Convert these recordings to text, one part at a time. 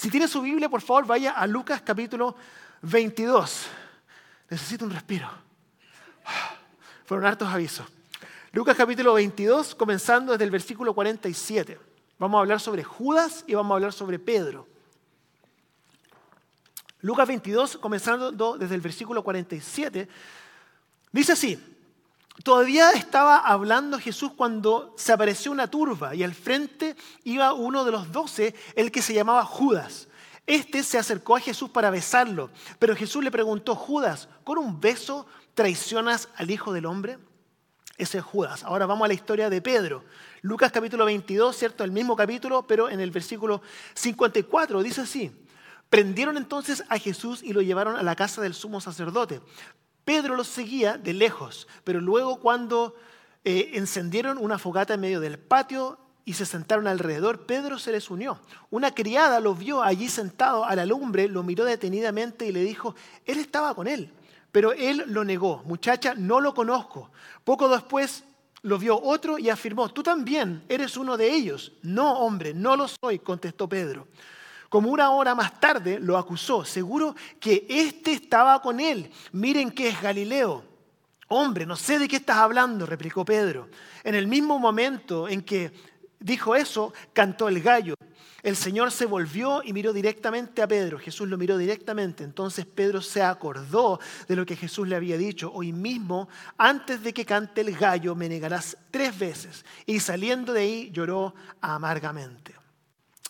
Si tiene su Biblia, por favor, vaya a Lucas capítulo 22. Necesito un respiro. Fueron hartos avisos. Lucas capítulo 22, comenzando desde el versículo 47. Vamos a hablar sobre Judas y vamos a hablar sobre Pedro. Lucas 22, comenzando desde el versículo 47, dice así, todavía estaba hablando Jesús cuando se apareció una turba y al frente iba uno de los doce, el que se llamaba Judas. Este se acercó a Jesús para besarlo, pero Jesús le preguntó, Judas, ¿con un beso traicionas al Hijo del Hombre? Ese es Judas. Ahora vamos a la historia de Pedro. Lucas capítulo 22, ¿cierto? El mismo capítulo, pero en el versículo 54 dice así. Prendieron entonces a Jesús y lo llevaron a la casa del sumo sacerdote. Pedro los seguía de lejos, pero luego cuando eh, encendieron una fogata en medio del patio y se sentaron alrededor, Pedro se les unió. Una criada lo vio allí sentado a la lumbre, lo miró detenidamente y le dijo, él estaba con él. Pero él lo negó, muchacha, no lo conozco. Poco después lo vio otro y afirmó, tú también eres uno de ellos. No, hombre, no lo soy, contestó Pedro. Como una hora más tarde lo acusó, seguro que éste estaba con él. Miren que es Galileo. Hombre, no sé de qué estás hablando, replicó Pedro. En el mismo momento en que dijo eso, cantó el gallo. El Señor se volvió y miró directamente a Pedro. Jesús lo miró directamente. Entonces Pedro se acordó de lo que Jesús le había dicho. Hoy mismo, antes de que cante el gallo, me negarás tres veces. Y saliendo de ahí lloró amargamente.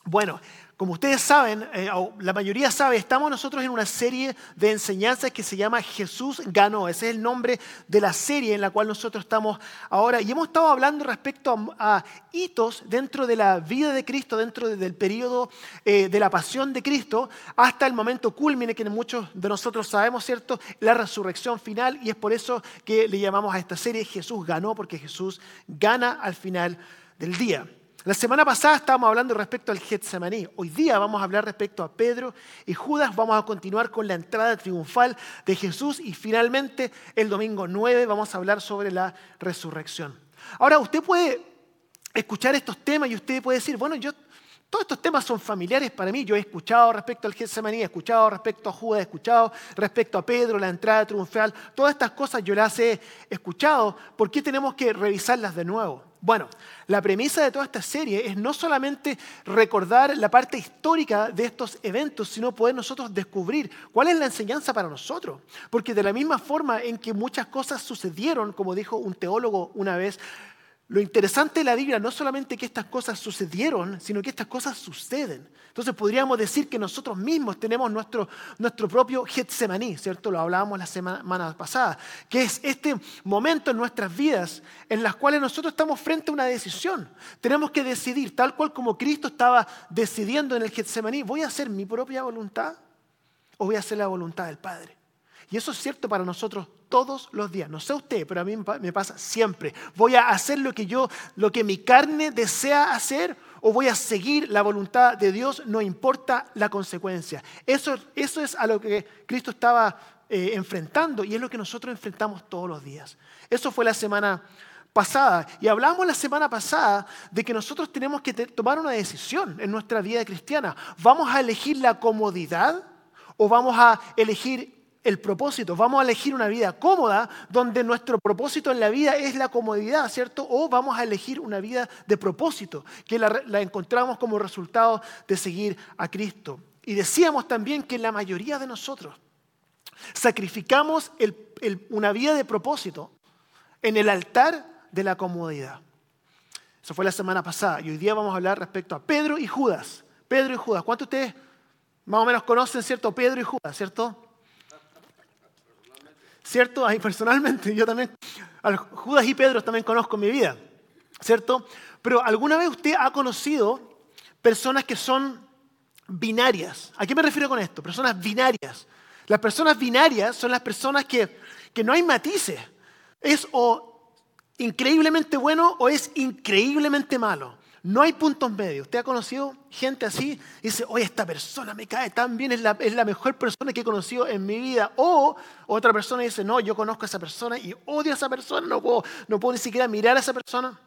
Bueno, como ustedes saben, eh, o la mayoría sabe, estamos nosotros en una serie de enseñanzas que se llama Jesús ganó. Ese es el nombre de la serie en la cual nosotros estamos ahora. Y hemos estado hablando respecto a, hitos dentro de la vida de Cristo, dentro del periodo eh, de la pasión de Cristo, hasta el momento culmine que muchos de nosotros sabemos, ¿cierto? La resurrección final. Y es por eso que le llamamos a esta serie Jesús ganó, porque Jesús gana al final del día. La semana pasada estábamos hablando respecto al Getsemaní. Hoy día vamos a hablar respecto a Pedro y Judas. Vamos a continuar con la entrada triunfal de Jesús y finalmente el domingo 9 vamos a hablar sobre la resurrección. Ahora, usted puede escuchar estos temas y usted puede decir, bueno, yo todos estos temas son familiares para mí. Yo he escuchado respecto al Getsemaní, he escuchado respecto a Judas, he escuchado respecto a Pedro, la entrada triunfal. Todas estas cosas yo las he escuchado. ¿Por qué tenemos que revisarlas de nuevo? Bueno, la premisa de toda esta serie es no solamente recordar la parte histórica de estos eventos, sino poder nosotros descubrir cuál es la enseñanza para nosotros. Porque de la misma forma en que muchas cosas sucedieron, como dijo un teólogo una vez, lo interesante de la Biblia no es solamente que estas cosas sucedieron, sino que estas cosas suceden. Entonces podríamos decir que nosotros mismos tenemos nuestro, nuestro propio Getsemaní, ¿cierto? Lo hablábamos la semana pasada, que es este momento en nuestras vidas en las cuales nosotros estamos frente a una decisión. Tenemos que decidir, tal cual como Cristo estaba decidiendo en el Getsemaní, ¿voy a hacer mi propia voluntad o voy a hacer la voluntad del Padre? Y eso es cierto para nosotros todos los días. No sé usted, pero a mí me pasa siempre. ¿Voy a hacer lo que yo, lo que mi carne desea hacer o voy a seguir la voluntad de Dios, no importa la consecuencia? Eso, eso es a lo que Cristo estaba eh, enfrentando y es lo que nosotros enfrentamos todos los días. Eso fue la semana pasada. Y hablamos la semana pasada de que nosotros tenemos que tomar una decisión en nuestra vida cristiana. ¿Vamos a elegir la comodidad o vamos a elegir el propósito. Vamos a elegir una vida cómoda donde nuestro propósito en la vida es la comodidad, ¿cierto? O vamos a elegir una vida de propósito, que la, encontramos como resultado de seguir a Cristo. Y decíamos también que la mayoría de nosotros sacrificamos una vida de propósito en el altar de la comodidad. Eso fue la semana pasada y hoy día vamos a hablar respecto a Pedro y Judas. Pedro y Judas. ¿Cuántos de ustedes más o menos conocen, cierto? Pedro y Judas, ¿cierto? ¿Cierto? Ahí personalmente, yo también, a Judas y Pedro también conozco en mi vida, ¿cierto? Pero ¿alguna vez usted ha conocido personas que son binarias? ¿A qué me refiero con esto? Personas binarias. Las personas binarias son las personas que, que no hay matices. Es o increíblemente bueno o es increíblemente malo. No hay puntos medios. ¿Usted ha conocido gente así? Dice, oye, esta persona me cae tan bien, es la, mejor persona que he conocido en mi vida. O otra persona dice, no, yo conozco a esa persona y odio a esa persona, no puedo, no puedo ni siquiera mirar a esa persona.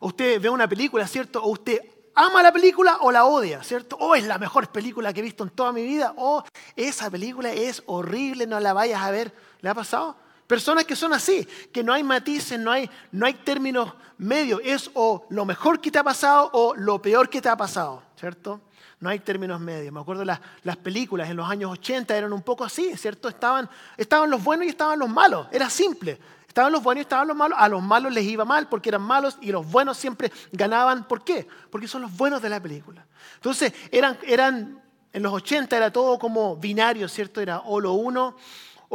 Usted ve una película, ¿cierto? O usted ama la película o la odia, ¿cierto? O es la mejor película que he visto en toda mi vida, o esa película es horrible, no la vayas a ver. ¿Le ha pasado? Personas que son así, que no hay matices, no hay, no hay términos medios. Es o lo mejor que te ha pasado o lo peor que te ha pasado, ¿cierto? No hay términos medios. Me acuerdo las, las películas en los años 80 eran un poco así, ¿cierto? Estaban, estaban los buenos y estaban los malos. Era simple. Estaban los buenos y estaban los malos. A los malos les iba mal porque eran malos y los buenos siempre ganaban. ¿Por qué? Porque son los buenos de la película. Entonces, eran, eran en los 80 era todo como binario, ¿cierto? Era o lo uno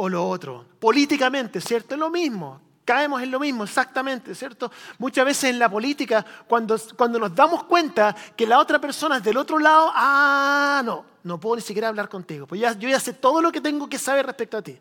o lo otro. Políticamente, ¿cierto? Es lo mismo. Caemos en lo mismo, exactamente, ¿cierto? Muchas veces en la política, cuando, cuando nos damos cuenta que la otra persona es del otro lado, ah, no, no puedo ni siquiera hablar contigo, pues ya, yo ya sé todo lo que tengo que saber respecto a ti.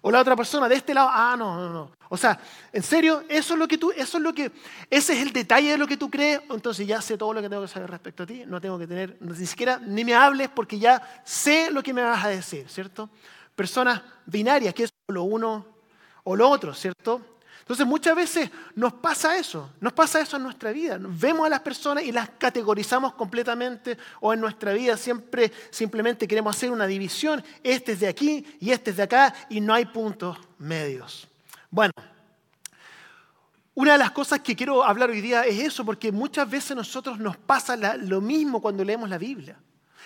O la otra persona de este lado, ah, no, no, no. O sea, en serio, eso es lo que tú, eso es lo que, ese es el detalle de lo que tú crees, entonces ya sé todo lo que tengo que saber respecto a ti, no tengo que tener, ni siquiera, ni me hables porque ya sé lo que me vas a decir, ¿cierto? Personas binarias, que es lo uno o lo otro, ¿cierto? Entonces muchas veces nos pasa eso, nos pasa eso en nuestra vida. Vemos a las personas y las categorizamos completamente o en nuestra vida siempre simplemente queremos hacer una división, este es de aquí y este es de acá y no hay puntos medios. Bueno, una de las cosas que quiero hablar hoy día es eso, porque muchas veces nosotros nos pasa lo mismo cuando leemos la Biblia.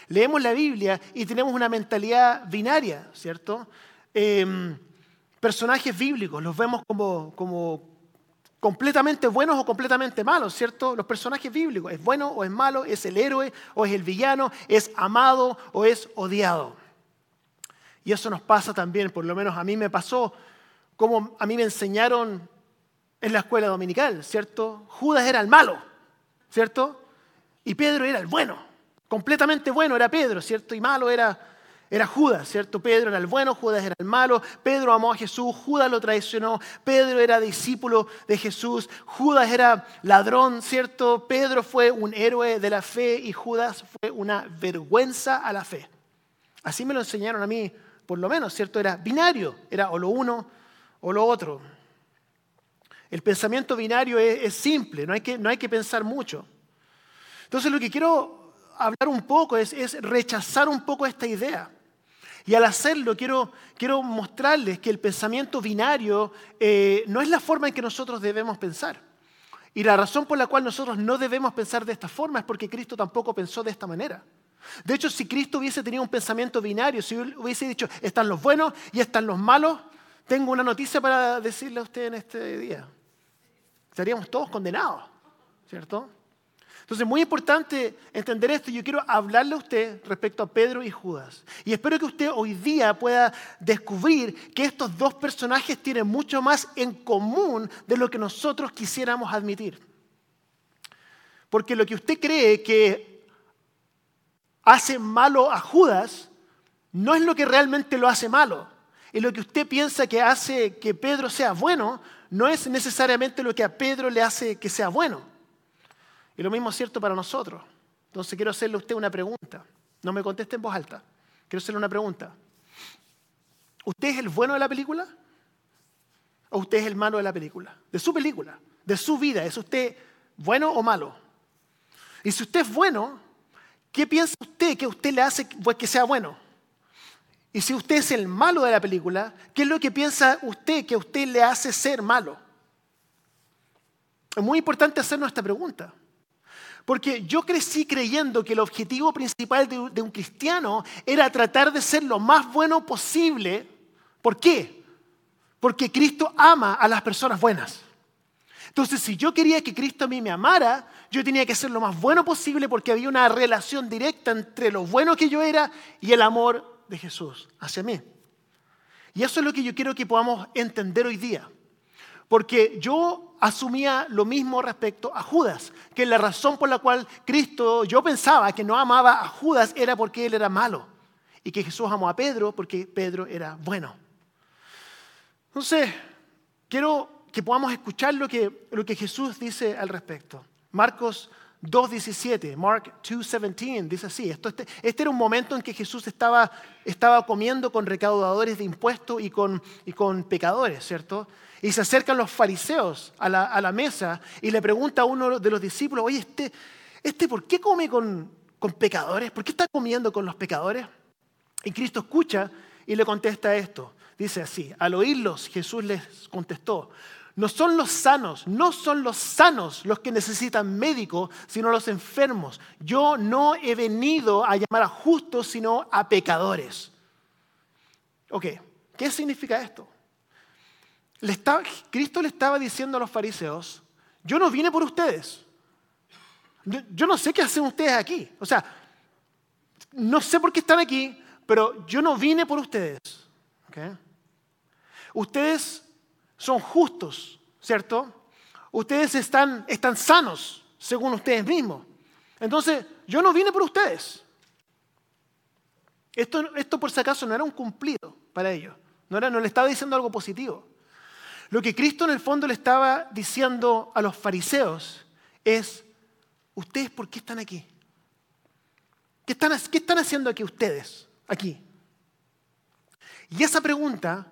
Leemos la Biblia y tenemos una mentalidad binaria, ¿cierto? Em, personajes bíblicos, los vemos como, como completamente buenos o completamente malos, ¿cierto? Los personajes bíblicos, ¿es bueno o es malo? ¿Es el héroe o es el villano? ¿Es amado o es odiado? Y eso nos pasa también, por lo menos a mí me pasó, como a mí me enseñaron en la escuela dominical, ¿cierto? Judas era el malo, ¿cierto? Y Pedro era el bueno, completamente bueno era Pedro, ¿cierto? Y malo era era Judas, ¿cierto? Pedro era el bueno, Judas era el malo. Pedro amó a Jesús, Judas lo traicionó. Pedro era discípulo de Jesús, Judas era ladrón, ¿cierto? Pedro fue un héroe de la fe y Judas fue una vergüenza a la fe. Así me lo enseñaron a mí, por lo menos, ¿cierto? Era binario, era o lo uno o lo otro. El pensamiento binario es, simple, no hay, que, no hay que pensar mucho. Entonces lo que quiero hablar un poco es, rechazar un poco esta idea. Y al hacerlo quiero, quiero mostrarles que el pensamiento binario eh, no es la forma en que nosotros debemos pensar. Y la razón por la cual nosotros no debemos pensar de esta forma es porque Cristo tampoco pensó de esta manera. De hecho, si Cristo hubiese tenido un pensamiento binario, si hubiese dicho, están los buenos y están los malos, tengo una noticia para decirle a usted en este día. Estaríamos todos condenados, ¿cierto? Entonces, muy importante entender esto. Yo quiero hablarle a usted respecto a Pedro y Judas. Y espero que usted hoy día pueda descubrir que estos dos personajes tienen mucho más en común de lo que nosotros quisiéramos admitir. Porque lo que usted cree que hace malo a Judas no es lo que realmente lo hace malo. Y lo que usted piensa que hace que Pedro sea bueno no es necesariamente lo que a Pedro le hace que sea bueno. Y lo mismo es cierto para nosotros. Entonces quiero hacerle a usted una pregunta. No me conteste en voz alta. Quiero hacerle una pregunta. ¿Usted es el bueno de la película? ¿O usted es el malo de la película? De su película, de su vida. ¿Es usted bueno o malo? Y si usted es bueno, ¿qué piensa usted que usted le hace pues, que sea bueno? Y si usted es el malo de la película, ¿qué es lo que piensa usted que usted le hace ser malo? Es muy importante hacernos esta pregunta. Porque yo crecí creyendo que el objetivo principal de, un cristiano era tratar de ser lo más bueno posible. ¿Por qué? Porque Cristo ama a las personas buenas. Entonces, si yo quería que Cristo a mí me amara, yo tenía que ser lo más bueno posible porque había una relación directa entre lo bueno que yo era y el amor de Jesús hacia mí. Y eso es lo que yo quiero que podamos entender hoy día. Porque yo asumía lo mismo respecto a Judas, que la razón por la cual Cristo, yo pensaba que no amaba a Judas era porque él era malo y que Jesús amó a Pedro porque Pedro era bueno. Entonces, quiero que podamos escuchar lo que, lo que Jesús dice al respecto. Marcos 2.17, Mark 2.17, dice así, esto, este, este, era un momento en que Jesús estaba, estaba comiendo con recaudadores de impuestos y con, y con pecadores, ¿cierto? Y se acercan los fariseos a la, mesa y le pregunta a uno de los discípulos, oye, este, ¿este por qué come con, con pecadores? ¿Por qué está comiendo con los pecadores? Y Cristo escucha y le contesta esto. Dice así, al oírlos Jesús les contestó, no son los sanos, no son los sanos los que necesitan médico, sino los enfermos. Yo no he venido a llamar a justos, sino a pecadores. Ok, ¿qué significa esto? Cristo le estaba diciendo a los fariseos, yo no vine por ustedes. Yo, no sé qué hacen ustedes aquí. O sea, no sé por qué están aquí, pero yo no vine por ustedes. Ustedes son justos, ¿cierto? Ustedes están, sanos, según ustedes mismos. Entonces, yo no vine por ustedes. Esto, esto por si acaso no era un cumplido para ellos. No, era, no le estaba diciendo algo positivo. Lo que Cristo en el fondo le estaba diciendo a los fariseos es, ¿ustedes por qué están aquí? ¿Qué están, haciendo aquí ustedes? Aquí. Y esa pregunta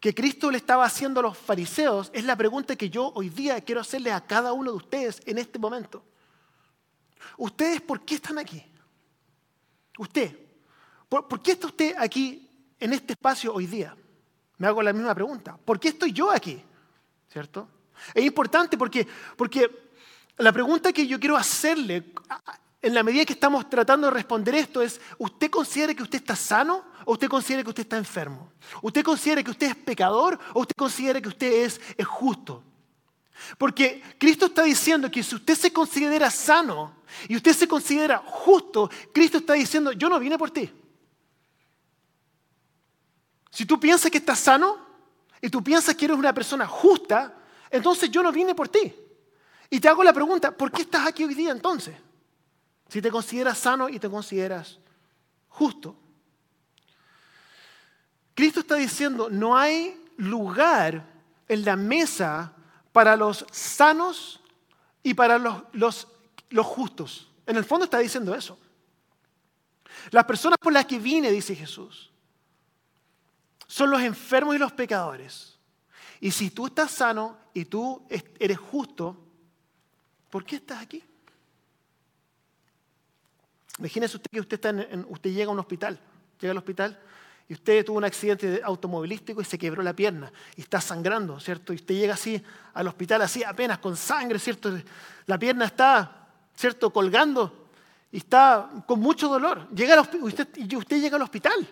que Cristo le estaba haciendo a los fariseos es la pregunta que yo hoy día quiero hacerle a cada uno de ustedes en este momento. ¿Ustedes por qué están aquí? Usted, ¿por, qué está usted aquí en este espacio hoy día? Me hago la misma pregunta. ¿Por qué estoy yo aquí? ¿Cierto? Es importante porque, porque la pregunta que yo quiero hacerle en la medida que estamos tratando de responder esto es, ¿usted considera que usted está sano o usted considera que usted está enfermo? ¿Usted considera que usted es pecador o usted considera que usted es, es justo? Porque Cristo está diciendo que si usted se considera sano y usted se considera justo, Cristo está diciendo, yo no vine por ti. Si tú piensas que estás sano y tú piensas que eres una persona justa, entonces yo no vine por ti. Y te hago la pregunta, ¿por qué estás aquí hoy día entonces? Si te consideras sano y te consideras justo. Cristo está diciendo, no hay lugar en la mesa para los sanos y para los, justos. En el fondo está diciendo eso. Las personas por las que vine, dice Jesús, son los enfermos y los pecadores. Y si tú estás sano y tú eres justo, ¿por qué estás aquí? Imagínese usted que usted, está en, usted llega a un hospital, llega al hospital y usted tuvo un accidente automovilístico y se quebró la pierna y está sangrando, ¿cierto? Y usted llega así al hospital, así apenas con sangre, ¿cierto? La pierna está, ¿cierto? Colgando y está con mucho dolor. Llega usted, y usted llega al hospital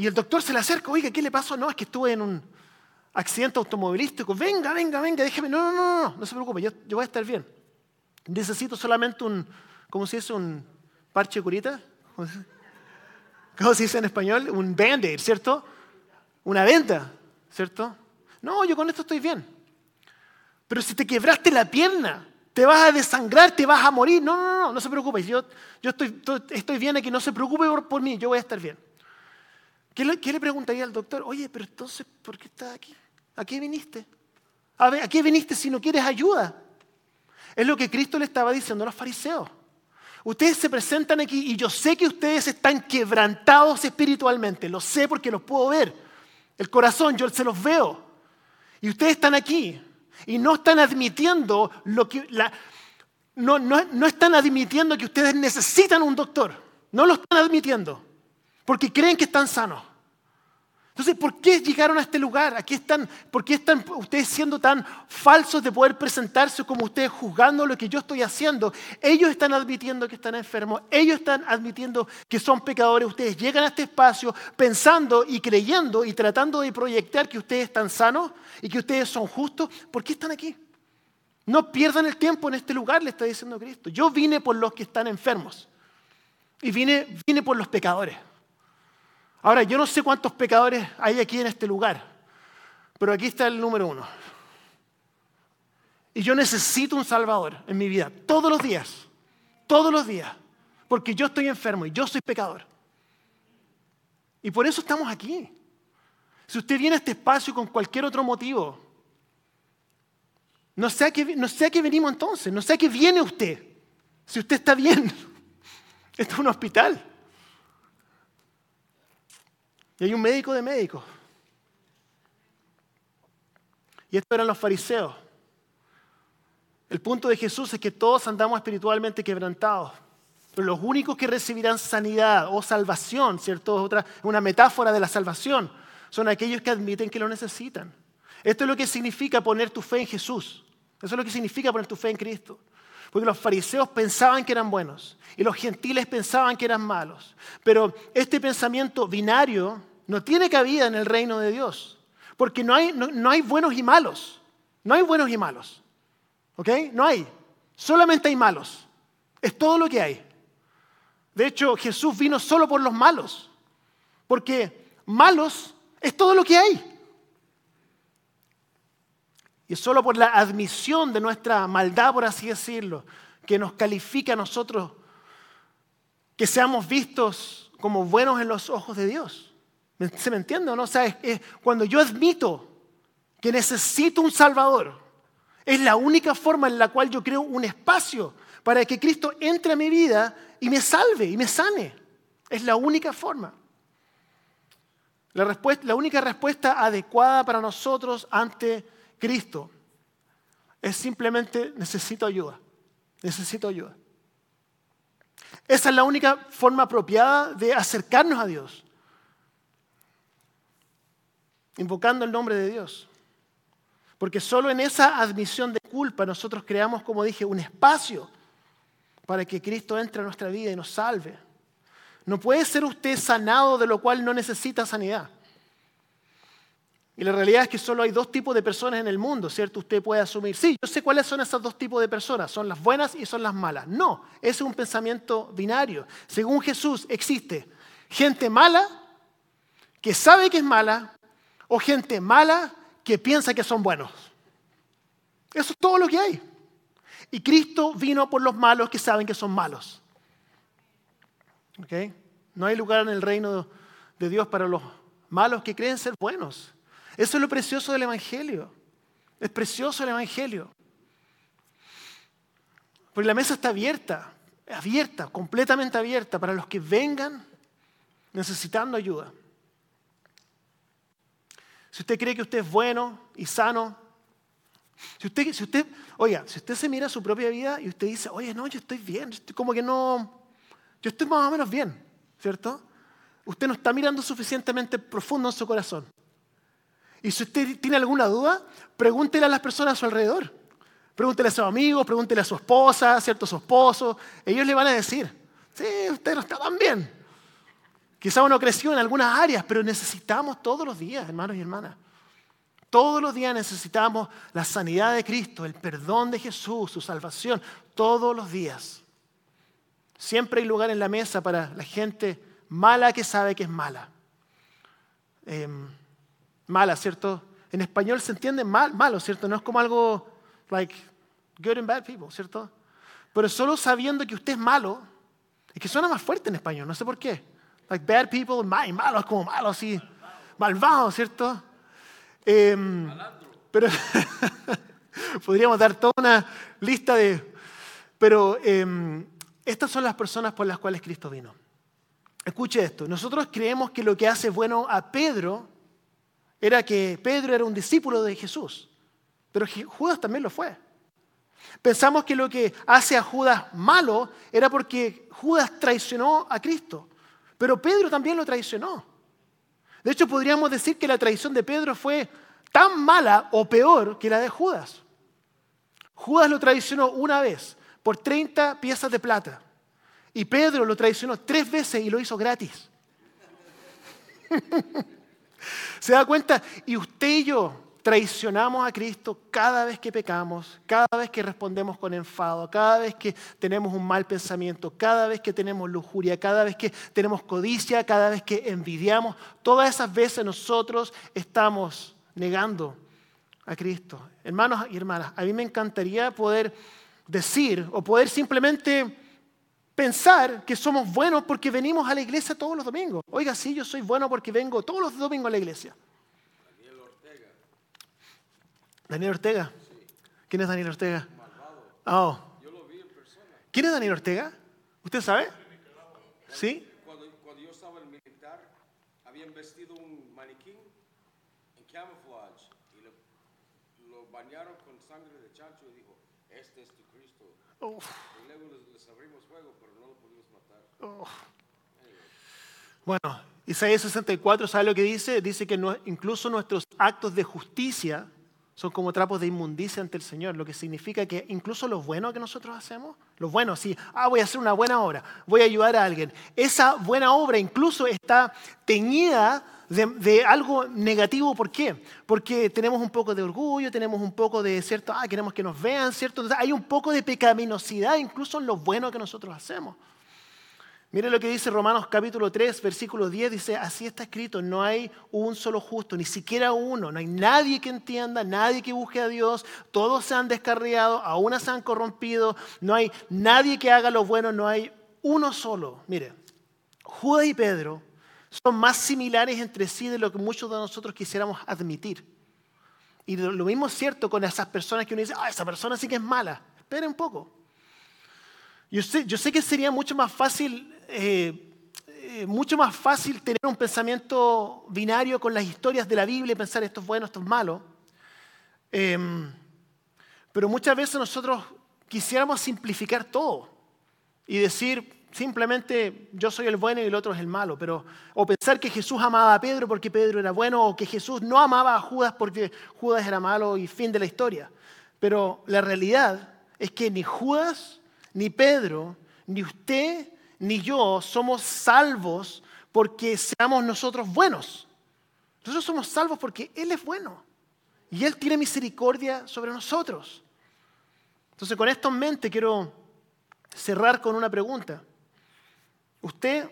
y el doctor se le acerca, oiga, ¿qué le pasó? No, es que estuve en un accidente automovilístico. Venga, venga, venga, déjeme. No, no, no, no, no se preocupe, yo, yo voy a estar bien. Necesito solamente un, ¿cómo se dice? Un parche curita. ¿Cómo se dice en español? Un band-aid, ¿cierto? Una venta, ¿cierto? No, yo con esto estoy bien. Pero si te quebraste la pierna, te vas a desangrar, te vas a morir. No, no, no, no se preocupe. Yo, yo estoy, estoy bien aquí, no se preocupe por, mí, yo voy a estar bien. ¿Qué le, ¿Qué le, preguntaría al doctor? Oye, pero entonces, ¿por qué estás aquí? ¿A qué viniste? A, ver, ¿A qué viniste si no quieres ayuda? Es lo que Cristo le estaba diciendo a los fariseos. Ustedes se presentan aquí y yo sé que ustedes están quebrantados espiritualmente, lo sé porque los puedo ver. El corazón, yo se los veo. Y ustedes están aquí y no están admitiendo lo que no, no están admitiendo que ustedes necesitan un doctor. No lo están admitiendo porque creen que están sanos. Entonces, ¿por qué llegaron a este lugar? Aquí están, ¿Por qué están ustedes siendo tan falsos de poder presentarse como ustedes juzgando lo que yo estoy haciendo? Ellos están admitiendo que están enfermos, ellos están admitiendo que son pecadores. Ustedes llegan a este espacio pensando y creyendo y tratando de proyectar que ustedes están sanos y que ustedes son justos. ¿Por qué están aquí? No pierdan el tiempo en este lugar, le está diciendo Cristo. Yo vine por los que están enfermos y vine, vine por los pecadores. Ahora, yo no sé cuántos pecadores hay aquí en este lugar, pero aquí está el número uno. Y yo necesito un Salvador en mi vida, todos los días, todos los días, porque yo estoy enfermo y yo soy pecador. Y por eso estamos aquí. Si usted viene a este espacio con cualquier otro motivo, no sé a qué, no sé a qué venimos entonces, no sé a qué viene usted. Si usted está bien, esto es un hospital. Y hay un médico de médicos. Y estos eran los fariseos. El punto de Jesús es que todos andamos espiritualmente quebrantados, pero los únicos que recibirán sanidad o salvación, ¿cierto? Otra, una metáfora de la salvación, son aquellos que admiten que lo necesitan. Esto es lo que significa poner tu fe en Jesús. Eso es lo que significa poner tu fe en Cristo. Porque los fariseos pensaban que eran buenos y los gentiles pensaban que eran malos. Pero este pensamiento binario no tiene cabida en el reino de Dios. Porque no hay, no, hay buenos y malos. No hay buenos y malos. ¿Ok? No hay. Solamente hay malos. Es todo lo que hay. De hecho, Jesús vino solo por los malos. Porque malos es todo lo que hay. Y es solo por la admisión de nuestra maldad, por así decirlo, que nos califica a nosotros que seamos vistos como buenos en los ojos de Dios. ¿Se me entiende o no? O sea, es, cuando yo admito que necesito un Salvador, es la única forma en la cual yo creo un espacio para que Cristo entre a mi vida y me salve y me sane. Es la única forma. La, respuesta, la única respuesta adecuada para nosotros ante Cristo es simplemente necesito ayuda, necesito ayuda. Esa es la única forma apropiada de acercarnos a Dios, invocando el nombre de Dios. Porque solo en esa admisión de culpa nosotros creamos, como dije, un espacio para que Cristo entre a nuestra vida y nos salve. No puede ser usted sanado de lo cual no necesita sanidad. Y la realidad es que solo hay dos tipos de personas en el mundo, ¿cierto? Usted puede asumir, sí, yo sé cuáles son esos dos tipos de personas, son las buenas y son las malas. No, ese es un pensamiento binario. Según Jesús existe gente mala que sabe que es mala o gente mala que piensa que son buenos. Eso es todo lo que hay. Y Cristo vino por los malos que saben que son malos. ¿Ok? No hay lugar en el reino de Dios para los malos que creen ser buenos. Eso es lo precioso del Evangelio. Es precioso el Evangelio. Porque la mesa está abierta, abierta, completamente abierta para los que vengan necesitando ayuda. Si usted cree que usted es bueno y sano, si usted, si usted, oiga, si usted se mira su propia vida y usted dice, oye, no, yo estoy bien, como que no, yo estoy más o menos bien, ¿cierto? Usted no está mirando suficientemente profundo en su corazón. Y si usted tiene alguna duda, pregúntele a las personas a su alrededor. Pregúntele a sus amigos, pregúntele a su esposa, ¿cierto? A su esposo. Ellos le van a decir, sí, usted no está tan bien. Quizá uno creció en algunas áreas, pero necesitamos todos los días, hermanos y hermanas. Todos los días necesitamos la sanidad de Cristo, el perdón de Jesús, su salvación. Todos los días. Siempre hay lugar en la mesa para la gente mala que sabe que es mala. Em, mala, ¿cierto? En español se entiende mal, malo, ¿cierto? No es como algo like good and bad people, ¿cierto? Pero solo sabiendo que usted es malo, es que suena más fuerte en español, no sé por qué. Like bad people, mal, malo, es como malo, así, malvado, ¿cierto? Em, pero podríamos dar toda una lista de... Pero em, estas son las personas por las cuales Cristo vino. Escuche esto, nosotros creemos que lo que hace bueno a Pedro era que Pedro era un discípulo de Jesús, pero Judas también lo fue. Pensamos que lo que hace a Judas malo era porque Judas traicionó a Cristo, pero Pedro también lo traicionó. De hecho, podríamos decir que la traición de Pedro fue tan mala o peor que la de Judas. Judas lo traicionó una vez por 30 piezas de plata y Pedro lo traicionó tres veces y lo hizo gratis. ¿Se da cuenta? Y usted y yo traicionamos a Cristo cada vez que pecamos, cada vez que respondemos con enfado, cada vez que tenemos un mal pensamiento, cada vez que tenemos lujuria, cada vez que tenemos codicia, cada vez que envidiamos. Todas esas veces nosotros estamos negando a Cristo. Hermanos y hermanas, a mí me encantaría poder decir o poder simplemente pensar que somos buenos porque venimos a la iglesia todos los domingos. Oiga, sí, yo soy bueno porque vengo todos los domingos a la iglesia. Daniel Ortega. ¿Daniel Ortega? ¿Quién es Daniel Ortega? Oh. Yo lo vi en persona. ¿Quién es Daniel Ortega? ¿Usted sabe? ¿Sí? Cuando, cuando, yo estaba en el militar, habían vestido un maniquí en camouflage y lo, lo bañaron con sangre de chancho y dijo, este es tu Cristo. Uf, Y luego les, les abrimos fuego, pero no lo pudimos matar. uf. Bueno, Isaías 64, ¿sabe lo que dice? Dice que no- incluso nuestros actos de justicia son como trapos de inmundicia ante el Señor, lo que significa que incluso lo bueno que nosotros hacemos, lo bueno, sí, ah, voy a hacer una buena obra, voy a ayudar a alguien, esa buena obra incluso está teñida de, de algo negativo, ¿por qué? Porque tenemos un poco de orgullo, tenemos un poco de cierto, ah, queremos que nos vean, ¿cierto? Entonces, hay un poco de pecaminosidad incluso en lo bueno que nosotros hacemos. Mire lo que dice Romanos capítulo 3, versículo 10, dice, así está escrito, no hay un solo justo, ni siquiera uno, no hay nadie que entienda, nadie que busque a Dios, todos se han descarriado, aún se han corrompido, no hay nadie que haga lo bueno, no hay uno solo. Mire, Judas y Pedro son más similares entre sí de lo que muchos de nosotros quisiéramos admitir. Y lo lo mismo es cierto con esas personas que uno dice, ah, esa persona sí que es mala. Espere un poco. Yo sé, yo sé que sería mucho más fácil, eh, eh, mucho más fácil tener un pensamiento binario con las historias de la Biblia y pensar esto es bueno, esto es malo. Em, pero muchas veces nosotros quisiéramos simplificar todo y decir simplemente yo soy el bueno y el otro es el malo, pero o pensar que Jesús amaba a Pedro porque Pedro era bueno o que Jesús no amaba a Judas porque Judas era malo y fin de la historia. Pero la realidad es que ni Judas, ni Pedro, ni usted, ni yo somos salvos porque seamos nosotros buenos. Nosotros somos salvos porque Él es bueno y Él tiene misericordia sobre nosotros. Entonces, con esto en mente, quiero cerrar con una pregunta. Usted,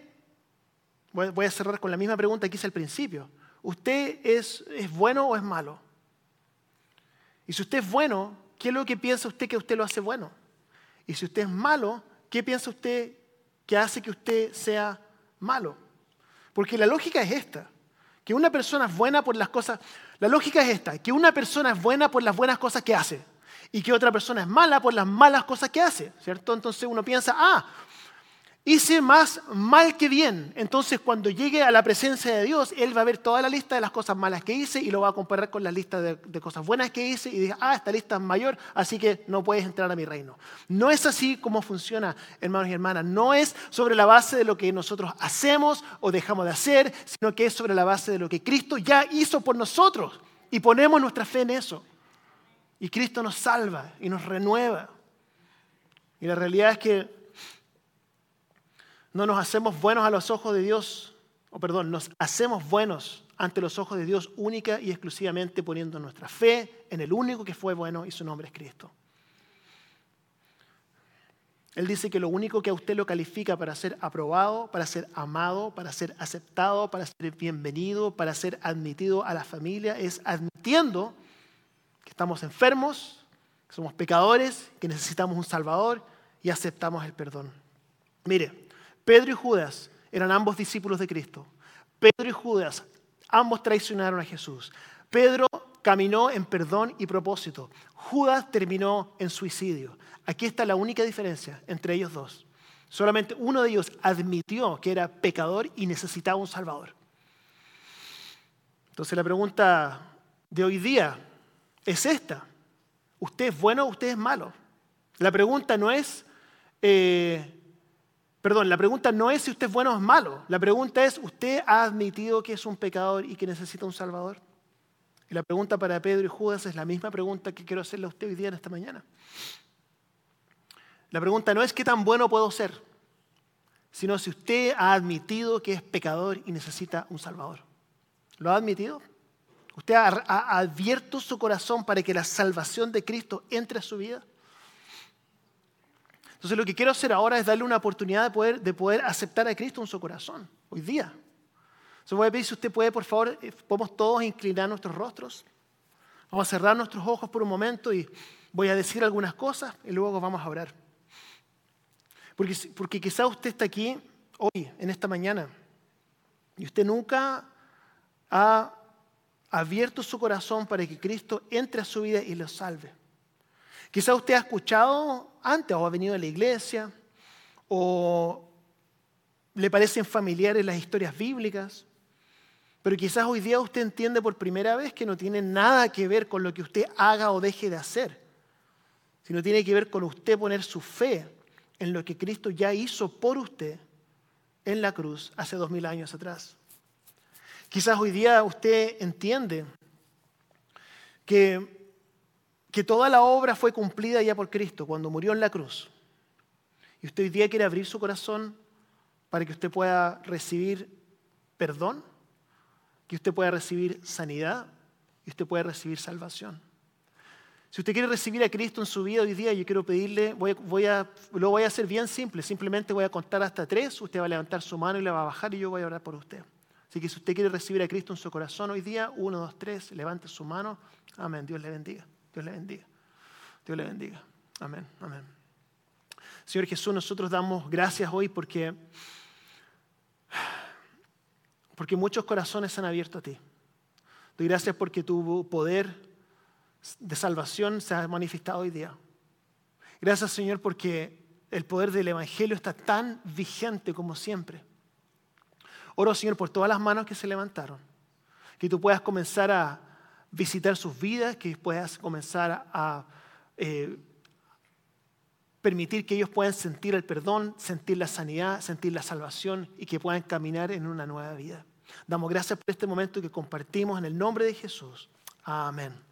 voy a cerrar con la misma pregunta que hice al principio. ¿Usted es, es bueno o es malo? Y si usted es bueno, ¿qué es lo que piensa usted que usted lo hace bueno? Y si usted es malo, ¿qué piensa usted que hace que usted sea malo? Porque la lógica es esta, que una persona es buena por las cosas, la lógica es esta, que una persona es buena por las buenas cosas que hace y que otra persona es mala por las malas cosas que hace, ¿cierto? Entonces uno piensa, ah, hice más mal que bien. Entonces, cuando llegue a la presencia de Dios, Él va a ver toda la lista de las cosas malas que hice y lo va a comparar con la lista de, de cosas buenas que hice y dice, ah, esta lista es mayor, así que no puedes entrar a mi reino. No es así como funciona, hermanos y hermanas. No es sobre la base de lo que nosotros hacemos o dejamos de hacer, sino que es sobre la base de lo que Cristo ya hizo por nosotros y ponemos nuestra fe en eso. Y Cristo nos salva y nos renueva. Y la realidad es que no nos hacemos buenos a los ojos de Dios, o perdón, nos hacemos buenos ante los ojos de Dios única y exclusivamente poniendo nuestra fe en el único que fue bueno y su nombre es Cristo. Él dice que lo único que a usted lo califica para ser aprobado, para ser amado, para ser aceptado, para ser bienvenido, para ser admitido a la familia, es admitiendo que estamos enfermos, que somos pecadores, que necesitamos un Salvador y aceptamos el perdón. Mire, Pedro y Judas eran ambos discípulos de Cristo. Pedro y Judas, ambos traicionaron a Jesús. Pedro caminó en perdón y propósito. Judas terminó en suicidio. Aquí está la única diferencia entre ellos dos. Solamente uno de ellos admitió que era pecador y necesitaba un Salvador. Entonces la pregunta de hoy día es esta. ¿Usted es bueno o usted es malo? La pregunta no es, eh, perdón, la pregunta no es si usted es bueno o es malo. La pregunta es, ¿usted ha admitido que es un pecador y que necesita un Salvador? Y la pregunta para Pedro y Judas es la misma pregunta que quiero hacerle a usted hoy día en esta mañana. La pregunta no es qué tan bueno puedo ser, sino si usted ha admitido que es pecador y necesita un Salvador. ¿Lo ha admitido? ¿Usted ha, ha abierto su corazón para que la salvación de Cristo entre a su vida? Entonces lo que quiero hacer ahora es darle una oportunidad de poder, de poder aceptar a Cristo en su corazón, hoy día. Entonces voy a pedir si usted puede, por favor, eh, podemos todos inclinar nuestros rostros. Vamos a cerrar nuestros ojos por un momento y voy a decir algunas cosas y luego vamos a orar. Porque, porque quizá usted está aquí hoy, en esta mañana, y usted nunca ha abierto su corazón para que Cristo entre a su vida y lo salve. Quizá usted ha escuchado antes o ha venido a la iglesia o le parecen familiares las historias bíblicas, pero quizás hoy día usted entiende por primera vez que no tiene nada que ver con lo que usted haga o deje de hacer, sino tiene que ver con usted poner su fe en lo que Cristo ya hizo por usted en la cruz hace dos mil años atrás. Quizás hoy día usted entiende que, que toda la obra fue cumplida ya por Cristo cuando murió en la cruz. Y usted hoy día quiere abrir su corazón para que usted pueda recibir perdón, que usted pueda recibir sanidad y usted pueda recibir salvación. Si usted quiere recibir a Cristo en su vida hoy día, yo quiero pedirle, voy, a, lo voy a hacer bien simple, simplemente voy a contar hasta tres, usted va a levantar su mano y la va a bajar y yo voy a orar por usted. Así que si usted quiere recibir a Cristo en su corazón hoy día, uno, dos, tres, levante su mano. Amén. Dios le bendiga. Dios le bendiga. Dios le bendiga. Amén. Amén. Señor Jesús, nosotros damos gracias hoy porque, porque muchos corazones se han abierto a ti. Doy gracias porque tu poder de salvación se ha manifestado hoy día. Gracias Señor porque el poder del Evangelio está tan vigente como siempre. Oro, Señor, por todas las manos que se levantaron. Que tú puedas comenzar a visitar sus vidas, que puedas comenzar a eh, permitir que ellos puedan sentir el perdón, sentir la sanidad, sentir la salvación y que puedan caminar en una nueva vida. Damos gracias por este momento que compartimos en el nombre de Jesús. Amén.